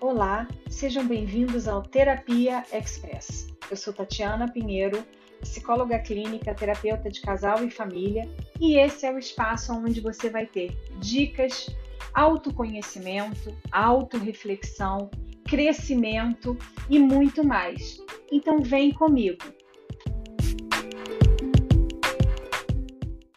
Olá, sejam bem-vindos ao Terapia Express. Eu sou Tatiana Pinheiro, psicóloga clínica, terapeuta de casal e família, e esse é o espaço onde você vai ter dicas, autoconhecimento, autorreflexão, crescimento e muito mais. Então vem comigo.